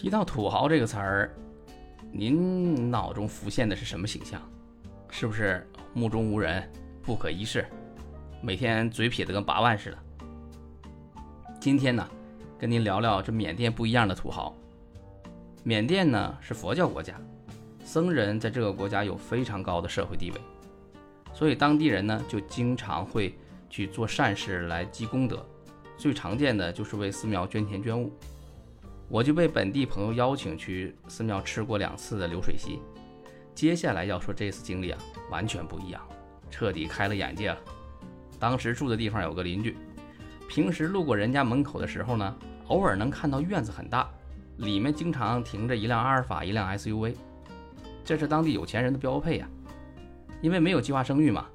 提到土豪这个词儿，您脑中浮现的是什么形象？是不是目中无人、不可一世，每天嘴撇得跟八万似的？今天呢，跟您聊聊这缅甸不一样的土豪。缅甸呢是佛教国家，僧人在这个国家有非常高的社会地位，所以当地人呢就经常会去做善事来积功德，最常见的就是为寺庙捐钱捐物。我就被本地朋友邀请去寺庙吃过两次的流水席。接下来要说这次经历啊，完全不一样，彻底开了眼界了。当时住的地方有个邻居，平时路过人家门口的时候呢，偶尔能看到院子很大，里面经常停着一辆阿尔法，一辆 SUV，这是当地有钱人的标配呀。因为没有计划生育嘛，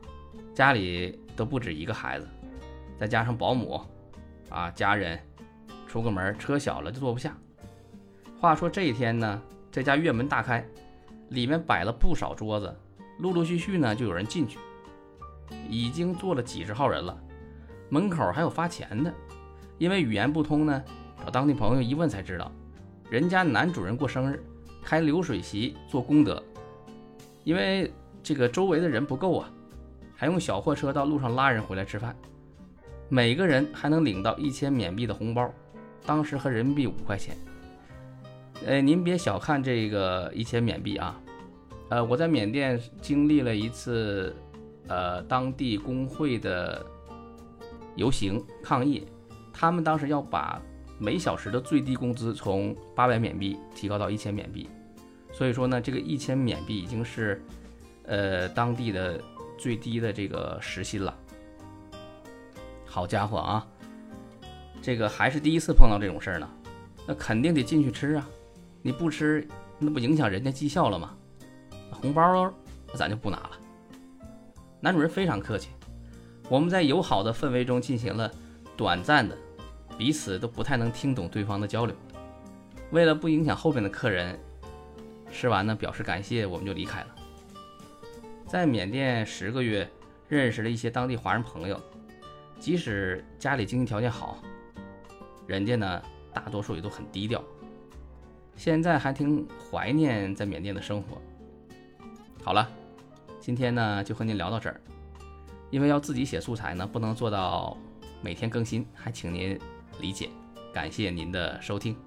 家里都不止一个孩子，再加上保姆，啊，家人出个门车小了就坐不下。话说这一天呢，这家院门大开，里面摆了不少桌子，陆陆续续呢就有人进去，已经坐了几十号人了。门口还有发钱的，因为语言不通呢，找当地朋友一问才知道，人家男主人过生日，开流水席做功德。因为这个周围的人不够啊，还用小货车到路上拉人回来吃饭，每个人还能领到一千缅币的红包，当时合人民币五块钱。呃，您别小看这个一千缅币啊，呃，我在缅甸经历了一次，呃，当地工会的游行抗议，他们当时要把每小时的最低工资从八百缅币提高到一千缅币，所以说呢，这个一千缅币已经是，呃，当地的最低的这个时薪了。好家伙啊，这个还是第一次碰到这种事儿呢，那肯定得进去吃啊。你不吃，那不影响人家绩效了吗？红包咱就不拿了。男主人非常客气，我们在友好的氛围中进行了短暂的、彼此都不太能听懂对方的交流。为了不影响后边的客人，吃完呢表示感谢，我们就离开了。在缅甸十个月，认识了一些当地华人朋友，即使家里经济条件好，人家呢大多数也都很低调。现在还挺怀念在缅甸的生活。好了，今天呢就和您聊到这儿。因为要自己写素材呢，不能做到每天更新，还请您理解。感谢您的收听。